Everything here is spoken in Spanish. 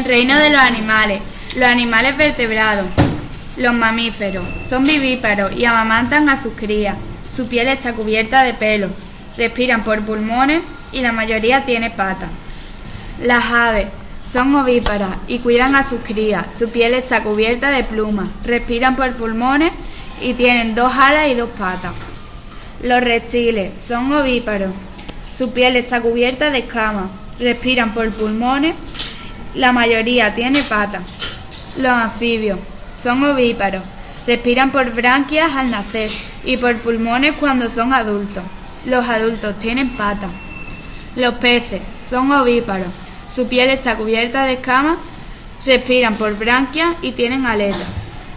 El reino de los animales. Los animales vertebrados. Los mamíferos. Son vivíparos y amamantan a sus crías. Su piel está cubierta de pelo. Respiran por pulmones y la mayoría tiene patas. Las aves. Son ovíparas y cuidan a sus crías. Su piel está cubierta de plumas. Respiran por pulmones y tienen dos alas y dos patas. Los reptiles son ovíparos. Su piel está cubierta de escamas. Respiran por pulmones. La mayoría tiene patas. Los anfibios son ovíparos. Respiran por branquias al nacer y por pulmones cuando son adultos. Los adultos tienen patas. Los peces son ovíparos. Su piel está cubierta de escamas, respiran por branquias y tienen aletas.